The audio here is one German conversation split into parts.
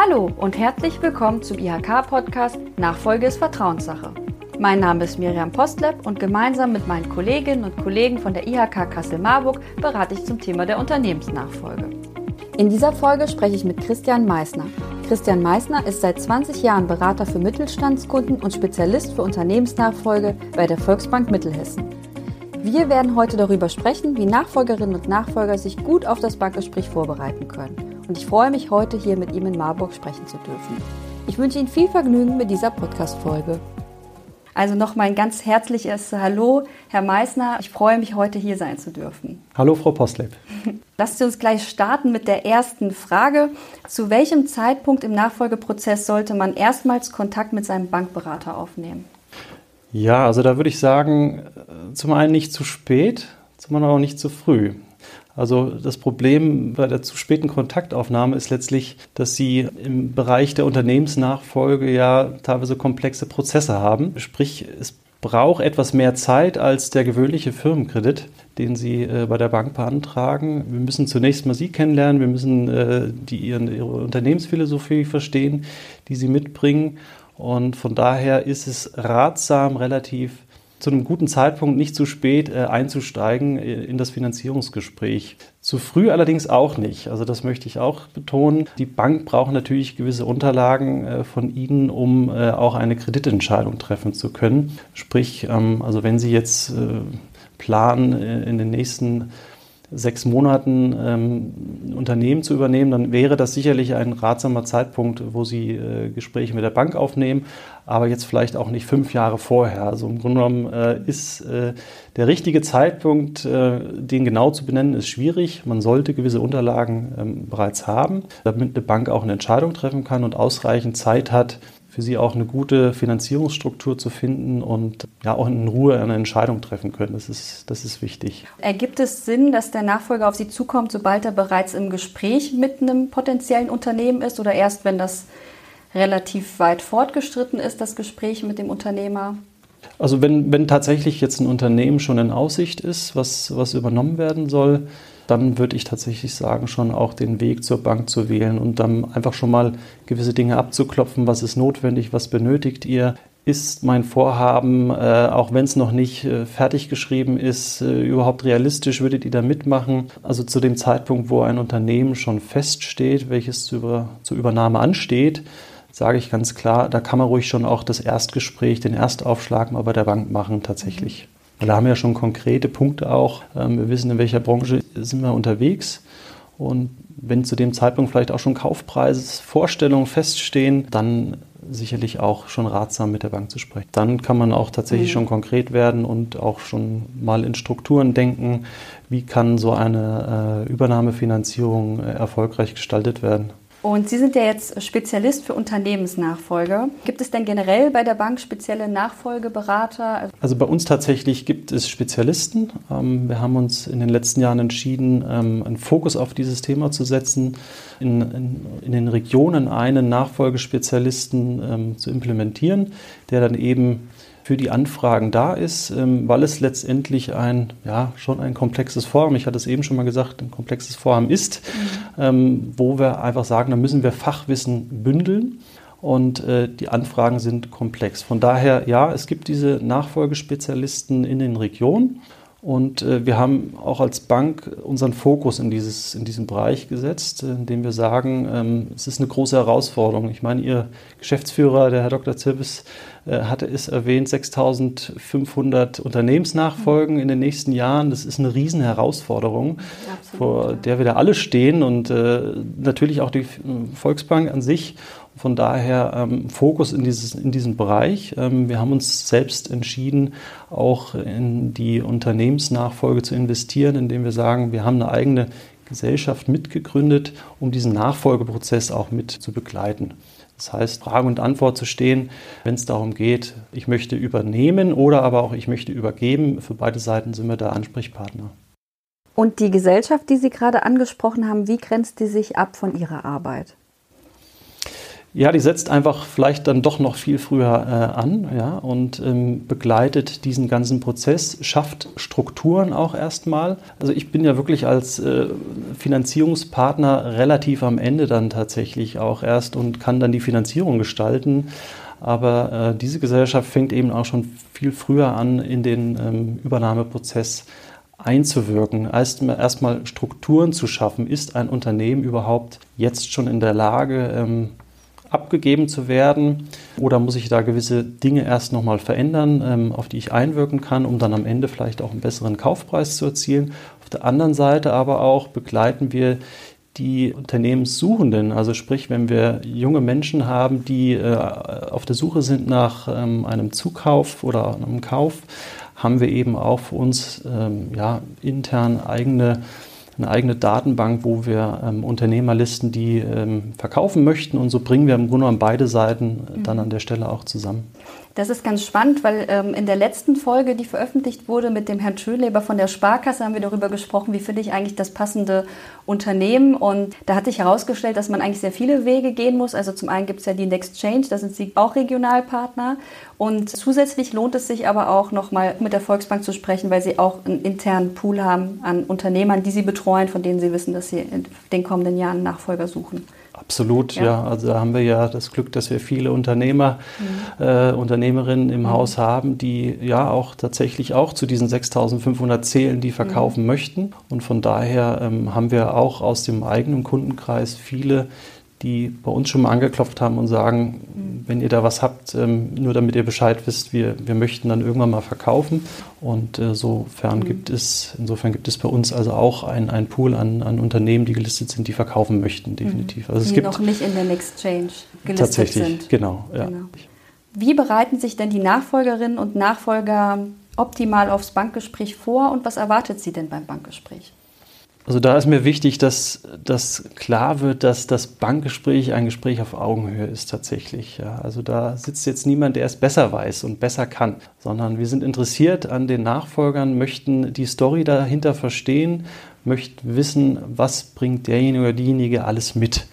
Hallo und herzlich willkommen zum IHK-Podcast Nachfolge ist Vertrauenssache. Mein Name ist Miriam Postlepp und gemeinsam mit meinen Kolleginnen und Kollegen von der IHK Kassel-Marburg berate ich zum Thema der Unternehmensnachfolge. In dieser Folge spreche ich mit Christian Meissner. Christian Meissner ist seit 20 Jahren Berater für Mittelstandskunden und Spezialist für Unternehmensnachfolge bei der Volksbank Mittelhessen. Wir werden heute darüber sprechen, wie Nachfolgerinnen und Nachfolger sich gut auf das Bankgespräch vorbereiten können und ich freue mich heute hier mit ihm in Marburg sprechen zu dürfen. Ich wünsche Ihnen viel Vergnügen mit dieser Podcast-Folge. Also nochmal ein ganz herzliches Hallo, Herr Meissner. Ich freue mich, heute hier sein zu dürfen. Hallo, Frau Postleb. Lasst uns gleich starten mit der ersten Frage. Zu welchem Zeitpunkt im Nachfolgeprozess sollte man erstmals Kontakt mit seinem Bankberater aufnehmen? Ja, also da würde ich sagen, äh, zum einen nicht zu spät, zum anderen auch nicht zu früh. Also das Problem bei der zu späten Kontaktaufnahme ist letztlich, dass Sie im Bereich der Unternehmensnachfolge ja teilweise komplexe Prozesse haben. Sprich, es braucht etwas mehr Zeit als der gewöhnliche Firmenkredit, den Sie äh, bei der Bank beantragen. Wir müssen zunächst mal Sie kennenlernen, wir müssen äh, die, ihren, Ihre Unternehmensphilosophie verstehen, die Sie mitbringen. Und von daher ist es ratsam, relativ zu einem guten Zeitpunkt nicht zu spät äh, einzusteigen äh, in das Finanzierungsgespräch. Zu früh allerdings auch nicht. Also das möchte ich auch betonen. Die Bank braucht natürlich gewisse Unterlagen äh, von Ihnen, um äh, auch eine Kreditentscheidung treffen zu können. Sprich, ähm, also wenn Sie jetzt äh, planen, äh, in den nächsten sechs Monaten ähm, ein Unternehmen zu übernehmen, dann wäre das sicherlich ein ratsamer Zeitpunkt, wo Sie äh, Gespräche mit der Bank aufnehmen, aber jetzt vielleicht auch nicht fünf Jahre vorher. Also im Grunde genommen äh, ist äh, der richtige Zeitpunkt, äh, den genau zu benennen, ist schwierig. Man sollte gewisse Unterlagen ähm, bereits haben, damit eine Bank auch eine Entscheidung treffen kann und ausreichend Zeit hat, für sie auch eine gute Finanzierungsstruktur zu finden und ja auch in Ruhe eine Entscheidung treffen können. Das ist, das ist wichtig. Ergibt es Sinn, dass der Nachfolger auf Sie zukommt, sobald er bereits im Gespräch mit einem potenziellen Unternehmen ist oder erst, wenn das relativ weit fortgeschritten ist, das Gespräch mit dem Unternehmer? Also wenn, wenn tatsächlich jetzt ein Unternehmen schon in Aussicht ist, was, was übernommen werden soll, dann würde ich tatsächlich sagen, schon auch den Weg zur Bank zu wählen und dann einfach schon mal gewisse Dinge abzuklopfen, was ist notwendig, was benötigt ihr. Ist mein Vorhaben, äh, auch wenn es noch nicht äh, fertig geschrieben ist, äh, überhaupt realistisch? Würdet ihr da mitmachen? Also zu dem Zeitpunkt, wo ein Unternehmen schon feststeht, welches zur, Über zur Übernahme ansteht, sage ich ganz klar, da kann man ruhig schon auch das Erstgespräch, den Erstaufschlag mal bei der Bank machen tatsächlich. Da haben wir ja schon konkrete Punkte auch. Ähm, wir wissen, in welcher Branche sind wir unterwegs. Und wenn zu dem Zeitpunkt vielleicht auch schon Kaufpreise, Vorstellungen feststehen, dann sicherlich auch schon ratsam mit der Bank zu sprechen. Dann kann man auch tatsächlich mhm. schon konkret werden und auch schon mal in Strukturen denken, wie kann so eine äh, Übernahmefinanzierung äh, erfolgreich gestaltet werden. Und Sie sind ja jetzt Spezialist für Unternehmensnachfolge. Gibt es denn generell bei der Bank spezielle Nachfolgeberater? Also bei uns tatsächlich gibt es Spezialisten. Ähm, wir haben uns in den letzten Jahren entschieden, ähm, einen Fokus auf dieses Thema zu setzen, in, in, in den Regionen einen Nachfolgespezialisten ähm, zu implementieren, der dann eben für die Anfragen da ist, ähm, weil es letztendlich ein, ja, schon ein komplexes Vorhaben, ich hatte es eben schon mal gesagt, ein komplexes Vorhaben ist, mhm. Ähm, wo wir einfach sagen, da müssen wir Fachwissen bündeln und äh, die Anfragen sind komplex. Von daher, ja, es gibt diese Nachfolgespezialisten in den Regionen. Und äh, wir haben auch als Bank unseren Fokus in, dieses, in diesen Bereich gesetzt, indem wir sagen, ähm, es ist eine große Herausforderung. Ich meine, Ihr Geschäftsführer, der Herr Dr. Zirbis, äh, hatte es erwähnt, 6500 Unternehmensnachfolgen in den nächsten Jahren. Das ist eine riesen Herausforderung, Absolut, vor der wir da alle stehen und äh, natürlich auch die Volksbank an sich. Von daher ähm, Fokus in, dieses, in diesem Bereich. Ähm, wir haben uns selbst entschieden, auch in die Unternehmensnachfolge zu investieren, indem wir sagen, wir haben eine eigene Gesellschaft mitgegründet, um diesen Nachfolgeprozess auch mit zu begleiten. Das heißt, Frage und Antwort zu stehen, wenn es darum geht, ich möchte übernehmen oder aber auch ich möchte übergeben. Für beide Seiten sind wir da Ansprechpartner. Und die Gesellschaft, die Sie gerade angesprochen haben, wie grenzt die sich ab von Ihrer Arbeit? Ja, die setzt einfach vielleicht dann doch noch viel früher äh, an ja, und ähm, begleitet diesen ganzen Prozess, schafft Strukturen auch erstmal. Also ich bin ja wirklich als äh, Finanzierungspartner relativ am Ende dann tatsächlich auch erst und kann dann die Finanzierung gestalten. Aber äh, diese Gesellschaft fängt eben auch schon viel früher an, in den ähm, Übernahmeprozess einzuwirken, erstmal Strukturen zu schaffen. Ist ein Unternehmen überhaupt jetzt schon in der Lage, ähm, abgegeben zu werden? Oder muss ich da gewisse Dinge erst nochmal verändern, ähm, auf die ich einwirken kann, um dann am Ende vielleicht auch einen besseren Kaufpreis zu erzielen? Auf der anderen Seite aber auch begleiten wir die Unternehmenssuchenden, also sprich, wenn wir junge Menschen haben, die äh, auf der Suche sind nach ähm, einem Zukauf oder einem Kauf, haben wir eben auch für uns ähm, ja, intern eigene eine eigene Datenbank, wo wir ähm, Unternehmerlisten, die ähm, verkaufen möchten. Und so bringen wir im Grunde genommen beide Seiten äh, dann an der Stelle auch zusammen. Das ist ganz spannend, weil ähm, in der letzten Folge, die veröffentlicht wurde mit dem Herrn Schönleber von der Sparkasse, haben wir darüber gesprochen, wie finde ich eigentlich das passende Unternehmen. Und da hat sich herausgestellt, dass man eigentlich sehr viele Wege gehen muss. Also zum einen gibt es ja die Next Change, da sind Sie auch Regionalpartner. Und zusätzlich lohnt es sich aber auch nochmal mit der Volksbank zu sprechen, weil Sie auch einen internen Pool haben an Unternehmern, die Sie betreuen, von denen Sie wissen, dass Sie in den kommenden Jahren Nachfolger suchen. Absolut, ja. ja. Also da haben wir ja das Glück, dass wir viele Unternehmer, mhm. äh, Unternehmerinnen im mhm. Haus haben, die ja auch tatsächlich auch zu diesen 6.500 zählen, die verkaufen mhm. möchten. Und von daher ähm, haben wir auch aus dem eigenen Kundenkreis viele, die bei uns schon mal angeklopft haben und sagen, mhm. wenn ihr da was habt, ähm, nur damit ihr Bescheid wisst, wir, wir möchten dann irgendwann mal verkaufen. Und äh, sofern mhm. gibt es, insofern gibt es bei uns also auch ein, Pool an, an Unternehmen, die gelistet sind, die verkaufen möchten, definitiv. Mhm. Also es die gibt noch nicht in den Exchange gelistet tatsächlich, sind. Genau, ja. genau. Wie bereiten sich denn die Nachfolgerinnen und Nachfolger optimal aufs Bankgespräch vor und was erwartet sie denn beim Bankgespräch? Also da ist mir wichtig, dass, dass klar wird, dass das Bankgespräch ein Gespräch auf Augenhöhe ist tatsächlich. Ja. Also da sitzt jetzt niemand, der es besser weiß und besser kann, sondern wir sind interessiert an den Nachfolgern, möchten die Story dahinter verstehen, möchten wissen, was bringt derjenige oder diejenige alles mit.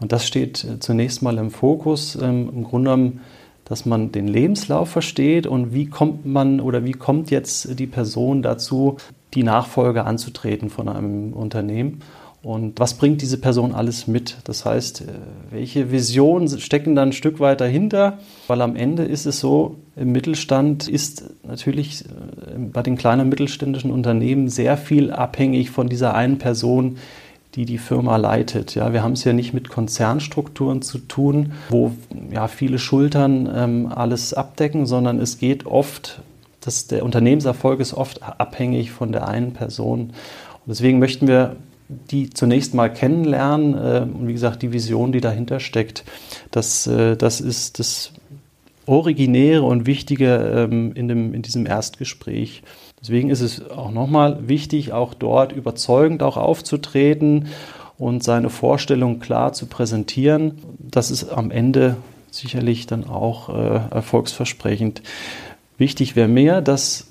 Und das steht zunächst mal im Fokus. Ähm, Im Grunde genommen dass man den Lebenslauf versteht und wie kommt man oder wie kommt jetzt die Person dazu, die Nachfolge anzutreten von einem Unternehmen. Und was bringt diese Person alles mit? Das heißt, äh, welche Visionen stecken da ein Stück weit dahinter? Weil am Ende ist es so, im Mittelstand ist natürlich äh, bei den kleinen mittelständischen Unternehmen sehr viel abhängig von dieser einen Person, die die Firma leitet. Ja, wir haben es ja nicht mit Konzernstrukturen zu tun, wo ja, viele Schultern ähm, alles abdecken, sondern es geht oft das, der Unternehmenserfolg ist oft abhängig von der einen Person. Und deswegen möchten wir die zunächst mal kennenlernen äh, und wie gesagt, die Vision, die dahinter steckt, das, äh, das ist das Originäre und Wichtige ähm, in, dem, in diesem Erstgespräch. Deswegen ist es auch nochmal wichtig, auch dort überzeugend auch aufzutreten und seine Vorstellung klar zu präsentieren. Das ist am Ende sicherlich dann auch äh, erfolgsversprechend. Wichtig wäre mehr, dass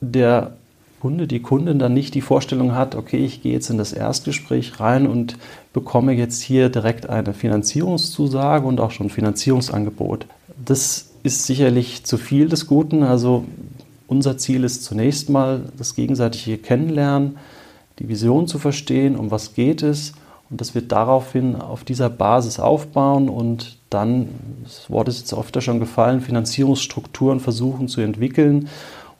der Kunde, die Kundin dann nicht die Vorstellung hat, okay, ich gehe jetzt in das Erstgespräch rein und bekomme jetzt hier direkt eine Finanzierungszusage und auch schon ein Finanzierungsangebot. Das ist sicherlich zu viel des Guten. Also unser Ziel ist zunächst mal das gegenseitige Kennenlernen, die Vision zu verstehen, um was geht es und dass wir daraufhin auf dieser Basis aufbauen und dann, das Wort ist jetzt öfter schon gefallen, Finanzierungsstrukturen versuchen zu entwickeln.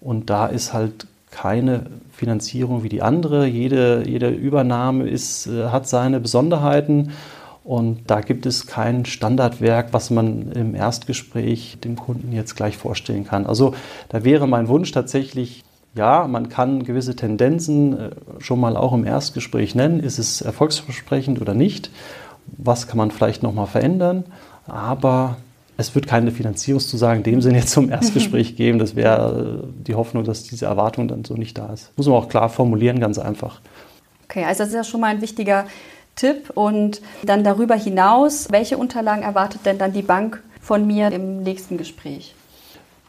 Und da ist halt keine Finanzierung wie die andere. Jede, jede Übernahme ist, äh, hat seine Besonderheiten. Und da gibt es kein Standardwerk, was man im Erstgespräch dem Kunden jetzt gleich vorstellen kann. Also da wäre mein Wunsch tatsächlich, ja, man kann gewisse Tendenzen äh, schon mal auch im Erstgespräch nennen. Ist es erfolgsversprechend oder nicht? Was kann man vielleicht nochmal verändern? Aber es wird keine Finanzierungszusage in dem Sinne jetzt zum Erstgespräch geben. Das wäre äh, die Hoffnung, dass diese Erwartung dann so nicht da ist. Muss man auch klar formulieren, ganz einfach. Okay, also das ist ja schon mal ein wichtiger Tipp. Und dann darüber hinaus, welche Unterlagen erwartet denn dann die Bank von mir im nächsten Gespräch?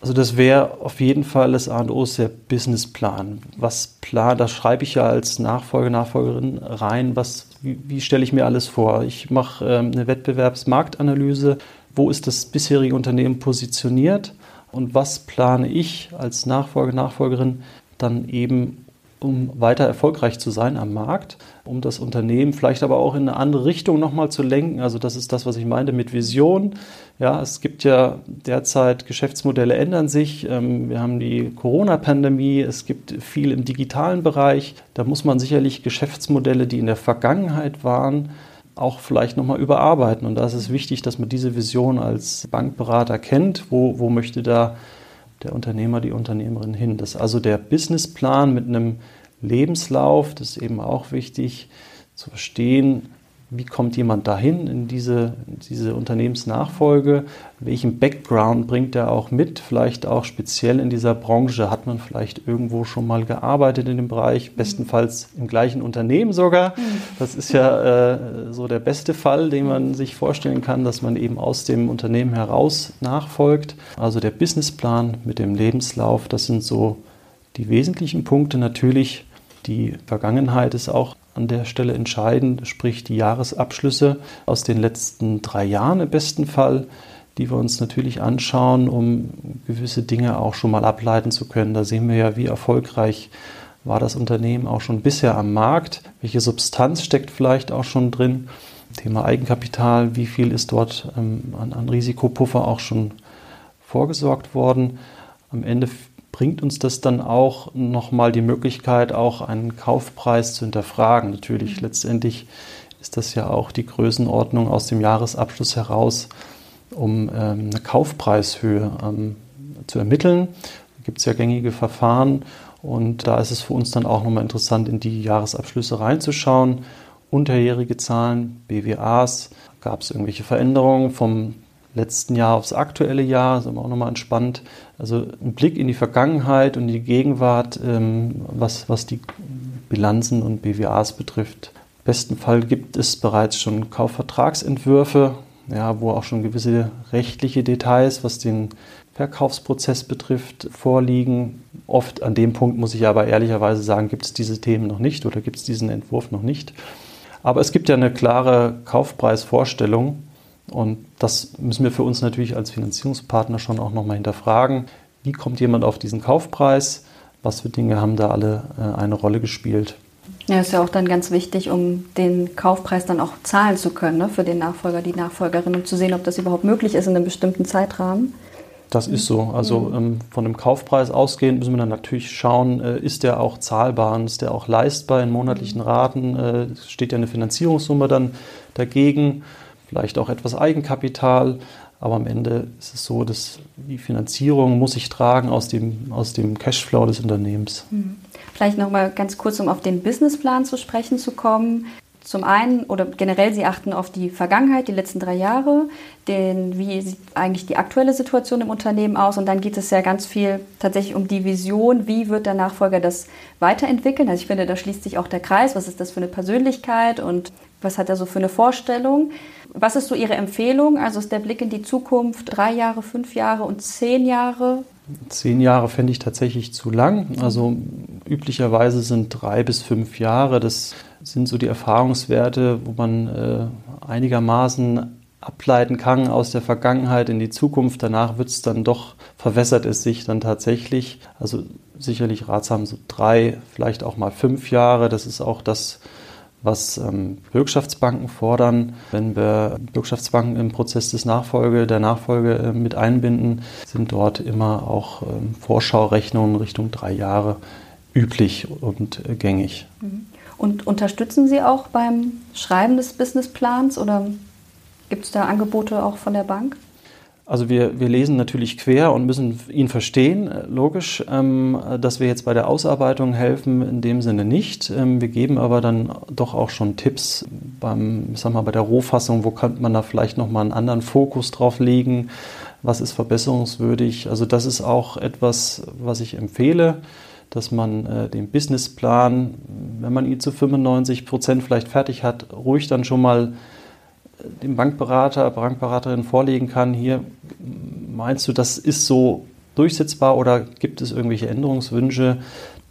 Also das wäre auf jeden Fall das A und O ist der Businessplan. Was plan, da schreibe ich ja als Nachfolger, Nachfolgerin rein, was Wie, wie stelle ich mir alles vor? Ich mache ähm, eine Wettbewerbsmarktanalyse. Wo ist das bisherige Unternehmen positioniert? Und was plane ich als Nachfolger, Nachfolgerin dann eben um weiter erfolgreich zu sein am Markt, um das Unternehmen vielleicht aber auch in eine andere Richtung nochmal zu lenken. Also das ist das, was ich meinte mit Vision. Ja, es gibt ja derzeit Geschäftsmodelle ändern sich. Ähm, wir haben die Corona-Pandemie. Es gibt viel im digitalen Bereich. Da muss man sicherlich Geschäftsmodelle, die in der Vergangenheit waren, auch vielleicht nochmal überarbeiten. Und da ist es wichtig, dass man diese Vision als Bankberater kennt. Wo, wo möchte da der Unternehmer, die Unternehmerin hin. Das ist also der Businessplan mit einem Lebenslauf, das ist eben auch wichtig zu verstehen, wie kommt jemand dahin in diese, diese Unternehmensnachfolge? Welchen Background bringt er auch mit? Vielleicht auch speziell in dieser Branche hat man vielleicht irgendwo schon mal gearbeitet in dem Bereich, bestenfalls im gleichen Unternehmen sogar. Das ist ja äh, so der beste Fall, den man sich vorstellen kann, dass man eben aus dem Unternehmen heraus nachfolgt. Also der Businessplan mit dem Lebenslauf, das sind so die wesentlichen Punkte. Natürlich die Vergangenheit ist auch an der Stelle entscheidend, sprich die Jahresabschlüsse aus den letzten drei Jahren im besten Fall, die wir uns natürlich anschauen, um gewisse Dinge auch schon mal ableiten zu können. Da sehen wir ja, wie erfolgreich war das Unternehmen auch schon bisher am Markt, welche Substanz steckt vielleicht auch schon drin. Thema Eigenkapital, wie viel ist dort ähm, an, an Risikopuffer auch schon vorgesorgt worden. Am Ende bringt uns das dann auch nochmal die Möglichkeit, auch einen Kaufpreis zu hinterfragen. Natürlich, mhm. letztendlich ist das ja auch die Größenordnung aus dem Jahresabschluss heraus, um ähm, eine Kaufpreishöhe ähm, zu ermitteln. Da gibt es ja gängige Verfahren und da ist es für uns dann auch nochmal interessant, in die Jahresabschlüsse reinzuschauen. Unterjährige Zahlen, BWAs, gab es irgendwelche Veränderungen vom letzten Jahr aufs aktuelle Jahr, ist immer auch nochmal entspannt. Also ein Blick in die Vergangenheit und die Gegenwart, ähm, was, was die Bilanzen und BWAs betrifft. Im besten Fall gibt es bereits schon Kaufvertragsentwürfe, ja, wo auch schon gewisse rechtliche Details, was den Verkaufsprozess betrifft, vorliegen. Oft an dem Punkt muss ich aber ehrlicherweise sagen, gibt es diese Themen noch nicht oder gibt es diesen Entwurf noch nicht. Aber es gibt ja eine klare Kaufpreisvorstellung und das müssen wir für uns natürlich als Finanzierungspartner schon auch nochmal hinterfragen. Wie kommt jemand auf diesen Kaufpreis? Was für Dinge haben da alle äh, eine Rolle gespielt? Ja, ist ja auch dann ganz wichtig, um den Kaufpreis dann auch zahlen zu können ne, für den Nachfolger, die Nachfolgerin, um zu sehen, ob das überhaupt möglich ist in einem bestimmten Zeitrahmen. Das ist so. Also mhm. ähm, von dem Kaufpreis ausgehend müssen wir dann natürlich schauen, äh, ist der auch zahlbar, ist der auch leistbar in monatlichen mhm. Raten, äh, steht ja eine Finanzierungssumme dann dagegen vielleicht auch etwas Eigenkapital. Aber am Ende ist es so, dass die Finanzierung muss sich tragen aus dem, aus dem Cashflow des Unternehmens. Hm. Vielleicht noch mal ganz kurz, um auf den Businessplan zu sprechen zu kommen. Zum einen oder generell, Sie achten auf die Vergangenheit, die letzten drei Jahre, den, wie sieht eigentlich die aktuelle Situation im Unternehmen aus und dann geht es ja ganz viel tatsächlich um die Vision, wie wird der Nachfolger das weiterentwickeln. Also ich finde, da schließt sich auch der Kreis, was ist das für eine Persönlichkeit und was hat er so für eine Vorstellung. Was ist so Ihre Empfehlung? Also ist der Blick in die Zukunft drei Jahre, fünf Jahre und zehn Jahre? Zehn Jahre fände ich tatsächlich zu lang. Also üblicherweise sind drei bis fünf Jahre. Das sind so die Erfahrungswerte, wo man äh, einigermaßen ableiten kann aus der Vergangenheit in die Zukunft. Danach wird es dann doch, verwässert es sich dann tatsächlich. Also sicherlich ratsam so drei, vielleicht auch mal fünf Jahre. Das ist auch das, was ähm, Bürgschaftsbanken fordern. Wenn wir Bürgschaftsbanken im Prozess des Nachfolge, der Nachfolge äh, mit einbinden, sind dort immer auch ähm, Vorschaurechnungen Richtung drei Jahre üblich und äh, gängig. Mhm. Und unterstützen Sie auch beim Schreiben des Businessplans oder gibt es da Angebote auch von der Bank? Also wir, wir lesen natürlich quer und müssen ihn verstehen, logisch. Ähm, dass wir jetzt bei der Ausarbeitung helfen, in dem Sinne nicht. Ähm, wir geben aber dann doch auch schon Tipps beim, sag mal, bei der Rohfassung, wo könnte man da vielleicht nochmal einen anderen Fokus drauf legen, was ist verbesserungswürdig. Also das ist auch etwas, was ich empfehle dass man äh, den Businessplan, wenn man ihn zu 95 Prozent vielleicht fertig hat, ruhig dann schon mal äh, dem Bankberater, Bankberaterin vorlegen kann. Hier meinst du, das ist so durchsetzbar oder gibt es irgendwelche Änderungswünsche?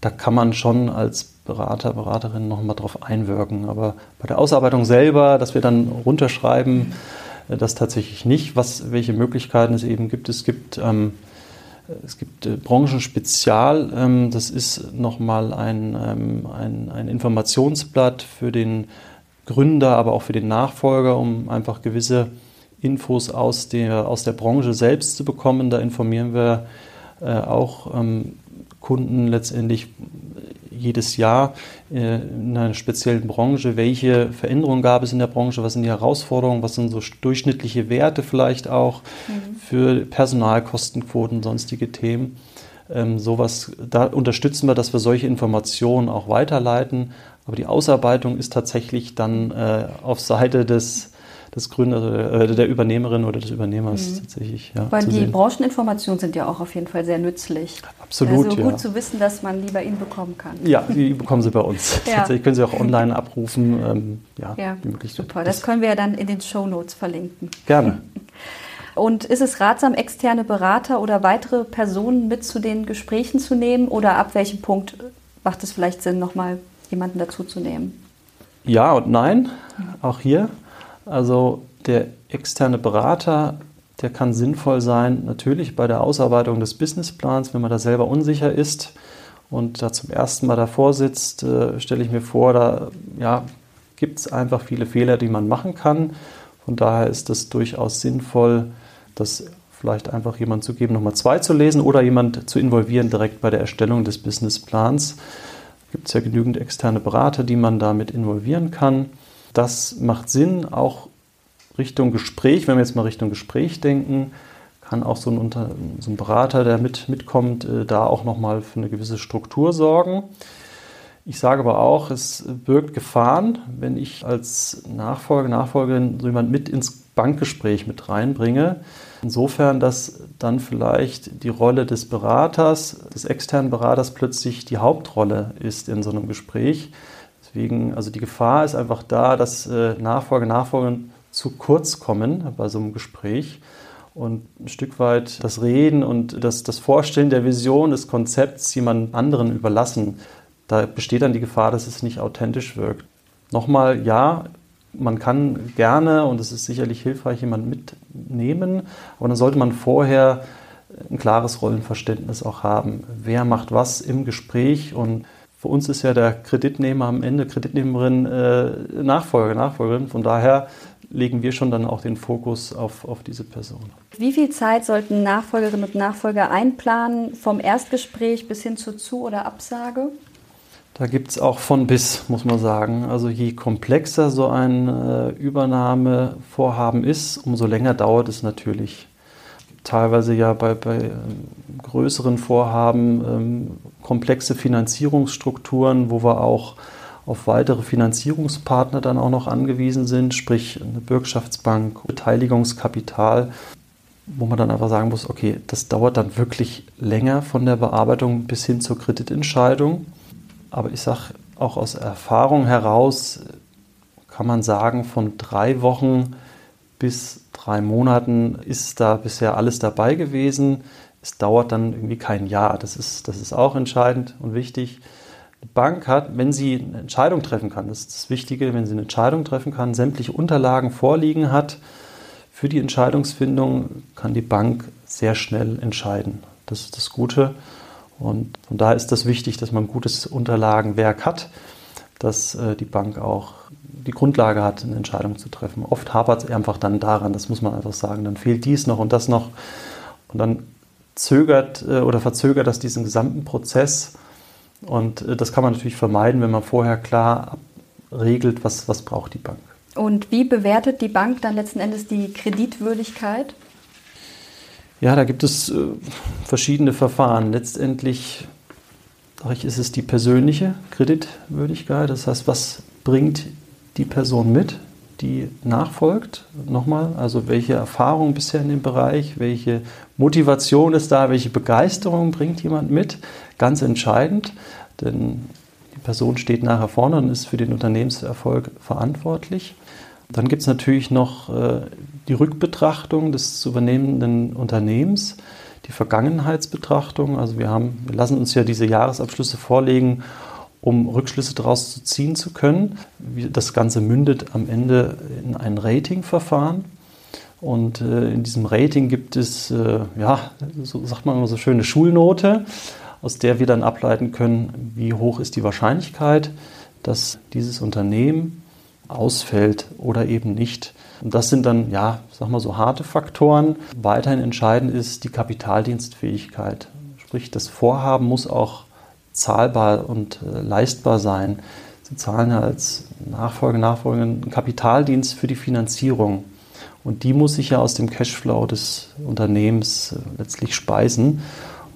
da kann man schon als Berater, Beraterin nochmal drauf einwirken. Aber bei der Ausarbeitung selber, dass wir dann runterschreiben, äh, das tatsächlich nicht. Was, welche Möglichkeiten es eben gibt, es gibt, ähm, es gibt äh, Branchenspezial, ähm, das ist nochmal ein, ähm, ein, ein Informationsblatt für den Gründer, aber auch für den Nachfolger, um einfach gewisse Infos aus der, aus der Branche selbst zu bekommen. Da informieren wir äh, auch ähm, Kunden letztendlich jedes Jahr äh, in einer speziellen Branche, welche Veränderungen gab es in der Branche, was sind die Herausforderungen, was sind so durchschnittliche Werte vielleicht auch mhm. für Personalkostenquoten, sonstige Themen. Ähm, sowas, da unterstützen wir, dass wir solche Informationen auch weiterleiten. Aber die Ausarbeitung ist tatsächlich dann äh, auf Seite des des Gründers, äh, der Übernehmerin oder des Übernehmers mhm. tatsächlich. Ja, Weil die sehen. Brancheninformationen sind ja auch auf jeden Fall sehr nützlich. Absolut. Also gut ja. zu wissen, dass man die bei Ihnen bekommen kann. Ja, die bekommen Sie bei uns. ja. Tatsächlich können Sie auch online abrufen. Ähm, ja, ja super. Das, das können wir ja dann in den Show Notes verlinken. Gerne. Und ist es ratsam, externe Berater oder weitere Personen mit zu den Gesprächen zu nehmen? Oder ab welchem Punkt macht es vielleicht Sinn, nochmal jemanden dazu zu nehmen? Ja und nein, auch hier. Also der externe Berater, der kann sinnvoll sein, natürlich bei der Ausarbeitung des Businessplans, wenn man da selber unsicher ist und da zum ersten Mal davor sitzt, äh, stelle ich mir vor, da ja, gibt es einfach viele Fehler, die man machen kann. Von daher ist es durchaus sinnvoll, das vielleicht einfach jemand zu geben, nochmal zwei zu lesen oder jemand zu involvieren direkt bei der Erstellung des Businessplans. Gibt es ja genügend externe Berater, die man damit involvieren kann. Das macht Sinn, auch Richtung Gespräch, wenn wir jetzt mal Richtung Gespräch denken, kann auch so ein, Unter so ein Berater, der mit, mitkommt, äh, da auch nochmal für eine gewisse Struktur sorgen. Ich sage aber auch, es birgt Gefahren, wenn ich als Nachfolger, Nachfolgerin so jemand mit ins Bankgespräch mit reinbringe. Insofern, dass dann vielleicht die Rolle des Beraters, des externen Beraters plötzlich die Hauptrolle ist in so einem Gespräch. Deswegen, also die Gefahr ist einfach da, dass äh, Nachfolger, Nachfolger zu kurz kommen bei so einem Gespräch und ein Stück weit das Reden und das, das Vorstellen der Vision, des Konzepts jemand anderen überlassen. Da besteht dann die Gefahr, dass es nicht authentisch wirkt. Nochmal, ja, man kann gerne, und es ist sicherlich hilfreich, jemanden mitnehmen, aber dann sollte man vorher ein klares Rollenverständnis auch haben. Wer macht was im Gespräch und für uns ist ja der Kreditnehmer am Ende, Kreditnehmerin, äh, Nachfolger, Nachfolgerin. Von daher legen wir schon dann auch den Fokus auf, auf diese Person. Wie viel Zeit sollten Nachfolgerinnen und Nachfolger einplanen, vom Erstgespräch bis hin zur Zu- oder Absage? Da gibt es auch von bis, muss man sagen. Also je komplexer so ein äh, Übernahmevorhaben ist, umso länger dauert es natürlich teilweise ja bei, bei ähm, größeren Vorhaben ähm, komplexe Finanzierungsstrukturen, wo wir auch auf weitere Finanzierungspartner dann auch noch angewiesen sind, sprich eine Bürgschaftsbank, Beteiligungskapital, wo man dann einfach sagen muss, okay, das dauert dann wirklich länger von der Bearbeitung bis hin zur Kreditentscheidung. Aber ich sage auch aus Erfahrung heraus, kann man sagen, von drei Wochen bis drei Monaten ist da bisher alles dabei gewesen. Es dauert dann irgendwie kein Jahr. Das ist, das ist auch entscheidend und wichtig. Die Bank hat, wenn sie eine Entscheidung treffen kann, das ist das Wichtige, wenn sie eine Entscheidung treffen kann, sämtliche Unterlagen vorliegen hat, für die Entscheidungsfindung kann die Bank sehr schnell entscheiden. Das ist das Gute. Und von daher ist das wichtig, dass man ein gutes Unterlagenwerk hat, dass äh, die Bank auch die Grundlage hat, eine Entscheidung zu treffen. Oft hapert es einfach dann daran, das muss man einfach sagen. Dann fehlt dies noch und das noch. Und dann zögert äh, oder verzögert das diesen gesamten Prozess. Und äh, das kann man natürlich vermeiden, wenn man vorher klar regelt, was, was braucht die Bank. Und wie bewertet die Bank dann letzten Endes die Kreditwürdigkeit? Ja, da gibt es äh, verschiedene Verfahren. Letztendlich ich, ist es die persönliche Kreditwürdigkeit. Das heißt, was bringt die Person mit, die nachfolgt. Nochmal, also welche Erfahrung bisher in dem Bereich, welche Motivation ist da, welche Begeisterung bringt jemand mit. Ganz entscheidend, denn die Person steht nachher vorne und ist für den Unternehmenserfolg verantwortlich. Dann gibt es natürlich noch äh, die Rückbetrachtung des zu übernehmenden Unternehmens. die Vergangenheitsbetrachtung. Also wir haben, wir lassen uns ja diese Jahresabschlüsse vorlegen, um Rückschlüsse daraus zu ziehen zu können. Das Ganze mündet am Ende in ein Ratingverfahren. Und äh, in diesem Rating gibt es, äh, ja, so sagt man immer so schöne Schulnote, aus der wir dann ableiten können, wie hoch ist die Wahrscheinlichkeit, dass dieses Unternehmen ausfällt oder eben nicht. Und das sind dann, ja, sag mal so harte Faktoren. Weiterhin entscheidend ist die Kapitaldienstfähigkeit. Sprich, das Vorhaben muss auch zahlbar und äh, leistbar sein. Sie zahlen ja als Nachfolge, Nachfolger einen Kapitaldienst für die Finanzierung. Und die muss sich ja aus dem Cashflow des Unternehmens äh, letztlich speisen.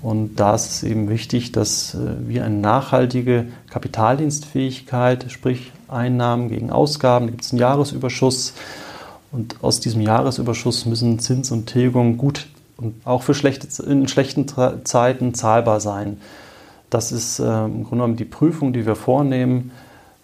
Und da ist es eben wichtig, dass äh, wir eine nachhaltige Kapitaldienstfähigkeit, sprich Einnahmen gegen Ausgaben, da gibt es einen Jahresüberschuss. Und aus diesem Jahresüberschuss müssen Zins und Tilgung gut und auch für schlechte, in schlechten Zeiten zahlbar sein. Das ist äh, im Grunde genommen die Prüfung, die wir vornehmen.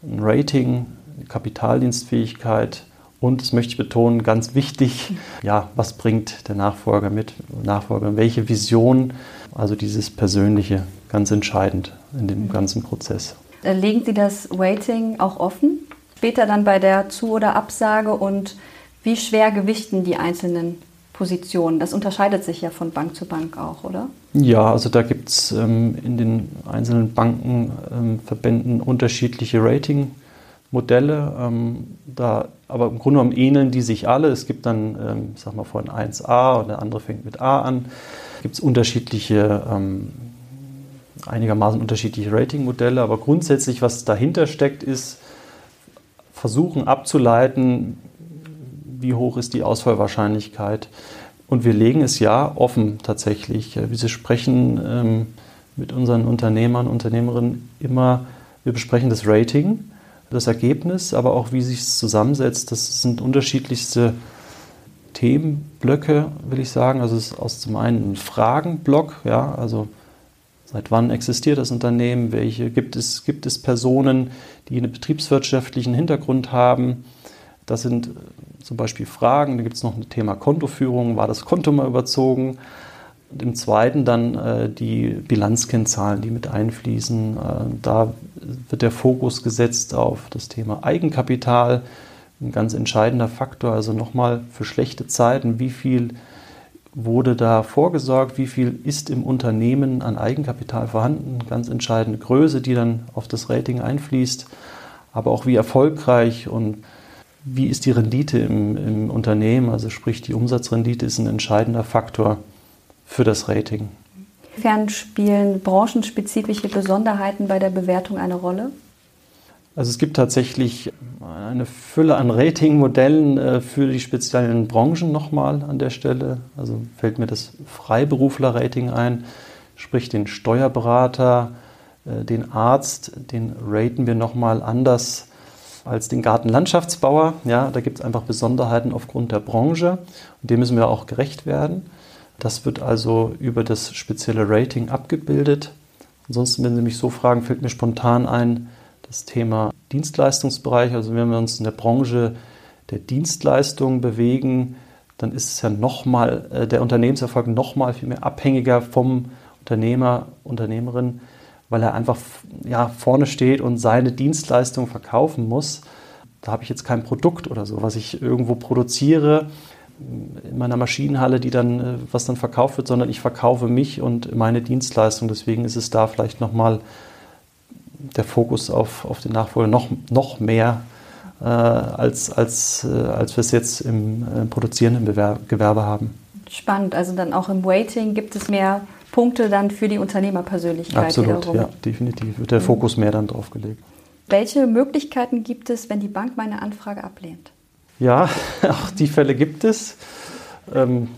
Ein Rating, Kapitaldienstfähigkeit, und, das möchte ich betonen, ganz wichtig, ja, was bringt der Nachfolger mit? Nachfolger, welche Vision? Also dieses Persönliche, ganz entscheidend in dem ganzen Prozess. Legen Sie das Waiting auch offen? Später dann bei der Zu- oder Absage und wie schwer gewichten die einzelnen Positionen? Das unterscheidet sich ja von Bank zu Bank auch, oder? Ja, also da gibt es ähm, in den einzelnen Bankenverbänden ähm, unterschiedliche Rating. Modelle. Ähm, da, aber im Grunde genommen ähneln die sich alle. Es gibt dann, ähm, ich sag mal, von 1a und der andere fängt mit A an. Gibt es unterschiedliche, ähm, einigermaßen unterschiedliche Ratingmodelle. Aber grundsätzlich, was dahinter steckt, ist versuchen abzuleiten, wie hoch ist die Ausfallwahrscheinlichkeit. Und wir legen es ja offen tatsächlich. Wir sprechen ähm, mit unseren Unternehmern, Unternehmerinnen immer, wir besprechen das Rating das Ergebnis, aber auch wie sich es zusammensetzt. Das sind unterschiedlichste Themenblöcke, will ich sagen. Also es ist aus zum einen ein Fragenblock, ja, also seit wann existiert das Unternehmen, welche gibt es, gibt es Personen, die einen betriebswirtschaftlichen Hintergrund haben. Das sind zum Beispiel Fragen. Da gibt es noch ein Thema Kontoführung, war das Konto mal überzogen? Und im zweiten dann äh, die Bilanzkennzahlen, die mit einfließen. Äh, da wird der Fokus gesetzt auf das Thema Eigenkapital, ein ganz entscheidender Faktor. Also nochmal für schlechte Zeiten, wie viel wurde da vorgesorgt, wie viel ist im Unternehmen an Eigenkapital vorhanden, ganz entscheidende Größe, die dann auf das Rating einfließt, aber auch wie erfolgreich und wie ist die Rendite im, im Unternehmen, also sprich die Umsatzrendite ist ein entscheidender Faktor für das Rating. Inwiefern spielen branchenspezifische Besonderheiten bei der Bewertung eine Rolle? Also es gibt tatsächlich eine Fülle an Ratingmodellen äh, für die speziellen Branchen nochmal an der Stelle. Also fällt mir das Freiberufler-Rating ein, sprich den Steuerberater, äh, den Arzt, den raten wir nochmal anders als den Gartenlandschaftsbauer. Ja, da gibt es einfach Besonderheiten aufgrund der Branche und dem müssen wir auch gerecht werden. Das wird also über das spezielle Rating abgebildet. Ansonsten, wenn Sie mich so fragen, fällt mir spontan ein das Thema Dienstleistungsbereich. Also wenn wir uns in der Branche der Dienstleistungen bewegen, dann ist es ja nochmal, äh, der Unternehmenserfolg nochmal viel mehr abhängiger vom Unternehmer, Unternehmerin, weil er einfach ja, vorne steht und seine Dienstleistung verkaufen muss. Da habe ich jetzt kein Produkt oder so, was ich irgendwo produziere in meiner Maschinenhalle, die dann, äh, was dann verkauft wird, sondern ich verkaufe mich und meine Dienstleistung. Deswegen ist es da vielleicht nochmal der Fokus auf, auf den Nachfolger noch, noch mehr, äh, als, als, äh, als wir es jetzt im äh, produzierenden Bewerb, Gewerbe haben. Spannend, also dann auch im Waiting gibt es mehr Punkte dann für die Unternehmerpersönlichkeit. Absolut, wiederum. ja, definitiv. Wird der mhm. Fokus mehr dann drauf gelegt. Welche Möglichkeiten gibt es, wenn die Bank meine Anfrage ablehnt? Ja, auch die Fälle gibt es. Ähm,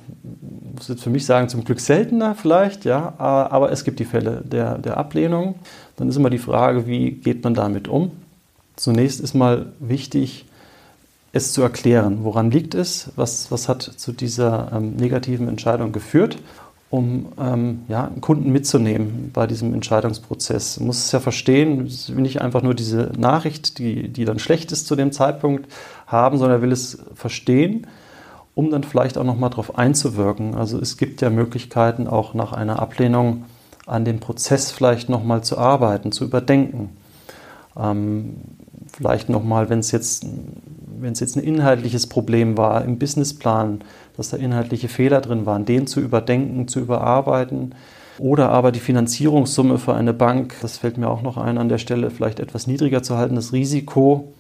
muss jetzt für mich sagen, zum Glück seltener vielleicht, ja, aber es gibt die Fälle der, der Ablehnung. Dann ist immer die Frage, wie geht man damit um? Zunächst ist mal wichtig, es zu erklären, woran liegt es, was, was hat zu dieser ähm, negativen Entscheidung geführt, um ähm, ja, einen Kunden mitzunehmen bei diesem Entscheidungsprozess. Man muss es ja verstehen, nicht einfach nur diese Nachricht, die, die dann schlecht ist zu dem Zeitpunkt, haben, sondern er will es verstehen um dann vielleicht auch nochmal darauf einzuwirken. Also es gibt ja Möglichkeiten, auch nach einer Ablehnung an dem Prozess vielleicht nochmal zu arbeiten, zu überdenken. Ähm, vielleicht nochmal, wenn es jetzt, wenn es jetzt ein inhaltliches Problem war im Businessplan, dass da inhaltliche Fehler drin waren, den zu überdenken, zu überarbeiten. Oder aber die Finanzierungssumme für eine Bank, das fällt mir auch noch ein, an der Stelle vielleicht etwas niedriger zu halten, das Risiko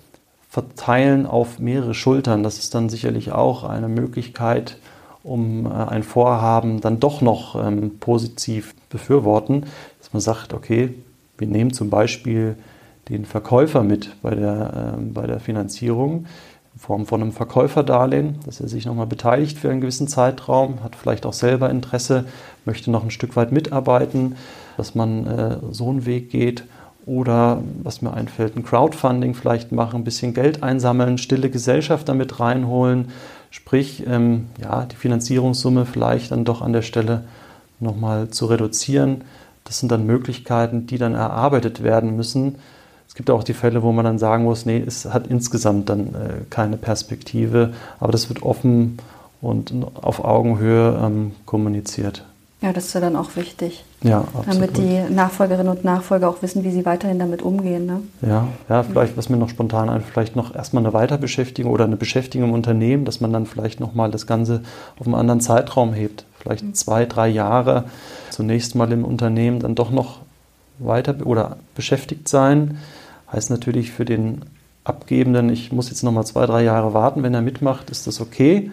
verteilen auf mehrere Schultern. Das ist dann sicherlich auch eine Möglichkeit, um äh, ein Vorhaben dann doch noch ähm, positiv befürworten, dass man sagt, okay, wir nehmen zum Beispiel den Verkäufer mit bei der, äh, bei der Finanzierung in Form von einem Verkäuferdarlehen, dass er sich nochmal beteiligt für einen gewissen Zeitraum, hat vielleicht auch selber Interesse, möchte noch ein Stück weit mitarbeiten, dass man äh, so einen Weg geht. Oder was mir einfällt, ein Crowdfunding vielleicht machen, ein bisschen Geld einsammeln, stille Gesellschaft damit reinholen, sprich ähm, ja, die Finanzierungssumme vielleicht dann doch an der Stelle nochmal zu reduzieren. Das sind dann Möglichkeiten, die dann erarbeitet werden müssen. Es gibt auch die Fälle, wo man dann sagen muss, nee, es hat insgesamt dann äh, keine Perspektive, aber das wird offen und auf Augenhöhe ähm, kommuniziert. Ja, das ist ja dann auch wichtig. Ja, absolut. Damit die Nachfolgerinnen und Nachfolger auch wissen, wie sie weiterhin damit umgehen. Ne? Ja, ja, vielleicht, was mir noch spontan ein, vielleicht noch erstmal eine Weiterbeschäftigung oder eine Beschäftigung im Unternehmen, dass man dann vielleicht nochmal das Ganze auf einen anderen Zeitraum hebt. Vielleicht mhm. zwei, drei Jahre zunächst mal im Unternehmen dann doch noch weiter oder beschäftigt sein. Heißt natürlich für den Abgebenden, ich muss jetzt nochmal zwei, drei Jahre warten, wenn er mitmacht, ist das okay.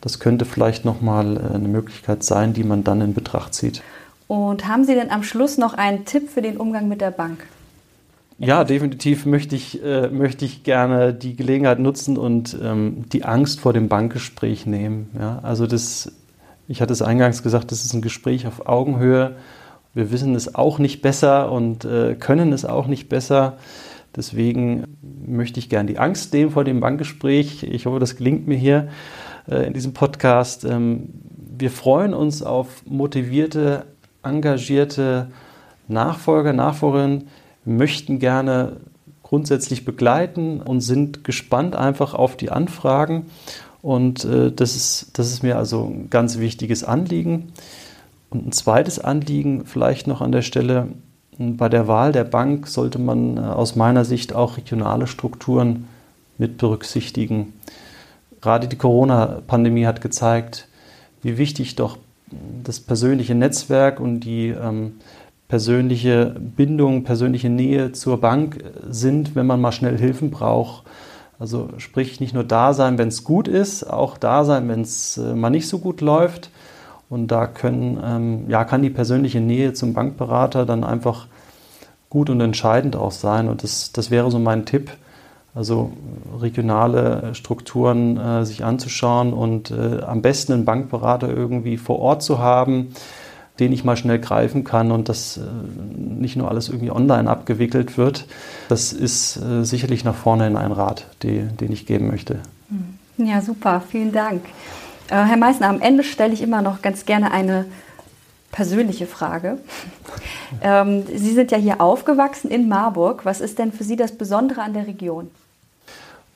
Das könnte vielleicht nochmal äh, eine Möglichkeit sein, die man dann in Betracht zieht. Und haben Sie denn am Schluss noch einen Tipp für den Umgang mit der Bank? Ja, definitiv möchte ich, äh, möchte ich gerne die Gelegenheit nutzen und ähm, die Angst vor dem Bankgespräch nehmen. Ja, also das, ich hatte es eingangs gesagt, das ist ein Gespräch auf Augenhöhe. Wir wissen es auch nicht besser und äh, können es auch nicht besser. Deswegen möchte ich gerne die Angst nehmen vor dem Bankgespräch. Ich hoffe, das gelingt mir hier. Äh, in diesem Podcast. Ähm, wir freuen uns auf motivierte, engagierte Nachfolger, Nachfolgerinnen, möchten gerne grundsätzlich begleiten und sind gespannt einfach auf die Anfragen. Und äh, das, ist, das ist mir also ein ganz wichtiges Anliegen. Und ein zweites Anliegen vielleicht noch an der Stelle, bei der Wahl der Bank sollte man äh, aus meiner Sicht auch regionale Strukturen mit berücksichtigen. Gerade die Corona-Pandemie hat gezeigt, wie wichtig doch das persönliche Netzwerk und die ähm, persönliche Bindung, persönliche Nähe zur Bank sind, wenn man mal schnell Hilfen braucht. Also sprich nicht nur da sein, wenn es gut ist, auch da sein, wenn es äh, mal nicht so gut läuft. Und da können, ähm, ja, kann die persönliche Nähe zum Bankberater dann einfach gut und entscheidend auch sein. Und das, das wäre so mein Tipp, also regionale Strukturen äh, sich anzuschauen und äh, am besten einen Bankberater irgendwie vor Ort zu haben, den ich mal schnell greifen kann und dass äh, nicht nur alles irgendwie online abgewickelt wird. Das ist äh, sicherlich nach vorne in ein Rat, die, den ich geben möchte. Hm. Ja, super, vielen Dank. Äh, Herr Meissner, am Ende stelle ich immer noch ganz gerne eine persönliche Frage. Ähm, Sie sind ja hier aufgewachsen in Marburg. Was ist denn für Sie das Besondere an der Region?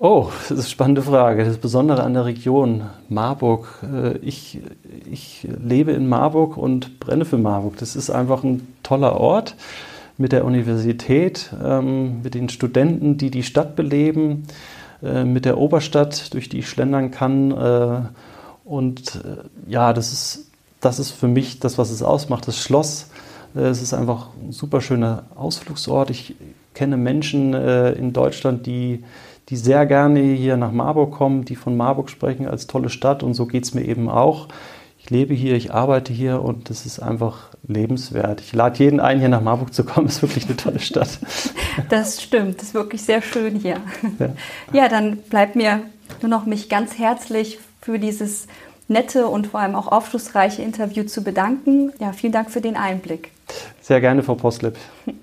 Oh, das ist eine spannende Frage. Das Besondere an der Region Marburg. Äh, ich, ich lebe in Marburg und brenne für Marburg. Das ist einfach ein toller Ort mit der Universität, ähm, mit den Studenten, die die Stadt beleben, äh, mit der Oberstadt, durch die ich schlendern kann. Äh, und ja, das ist, das ist für mich das, was es ausmacht, das Schloss. Es ist einfach ein super schöner Ausflugsort. Ich kenne Menschen in Deutschland, die die sehr gerne hier nach Marburg kommen, die von Marburg sprechen als tolle Stadt und so geht es mir eben auch. Ich lebe hier, ich arbeite hier und es ist einfach lebenswert. Ich lade jeden ein, hier nach Marburg zu kommen. Es ist wirklich eine tolle Stadt. Das stimmt, das ist wirklich sehr schön hier. Ja, ja dann bleibt mir nur noch mich ganz herzlich für dieses nette und vor allem auch aufschlussreiche Interview zu bedanken. Ja, vielen Dank für den Einblick. Sehr gerne, Frau Postlip.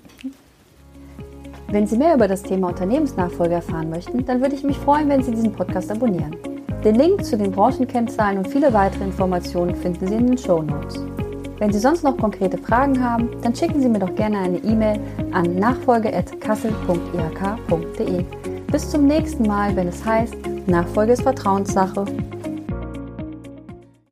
Wenn Sie mehr über das Thema Unternehmensnachfolge erfahren möchten, dann würde ich mich freuen, wenn Sie diesen Podcast abonnieren. Den Link zu den Branchenkennzahlen und viele weitere Informationen finden Sie in den Show Notes. Wenn Sie sonst noch konkrete Fragen haben, dann schicken Sie mir doch gerne eine E-Mail an nachfolge.kassel.ihk.de. Bis zum nächsten Mal, wenn es heißt, Nachfolge ist Vertrauenssache.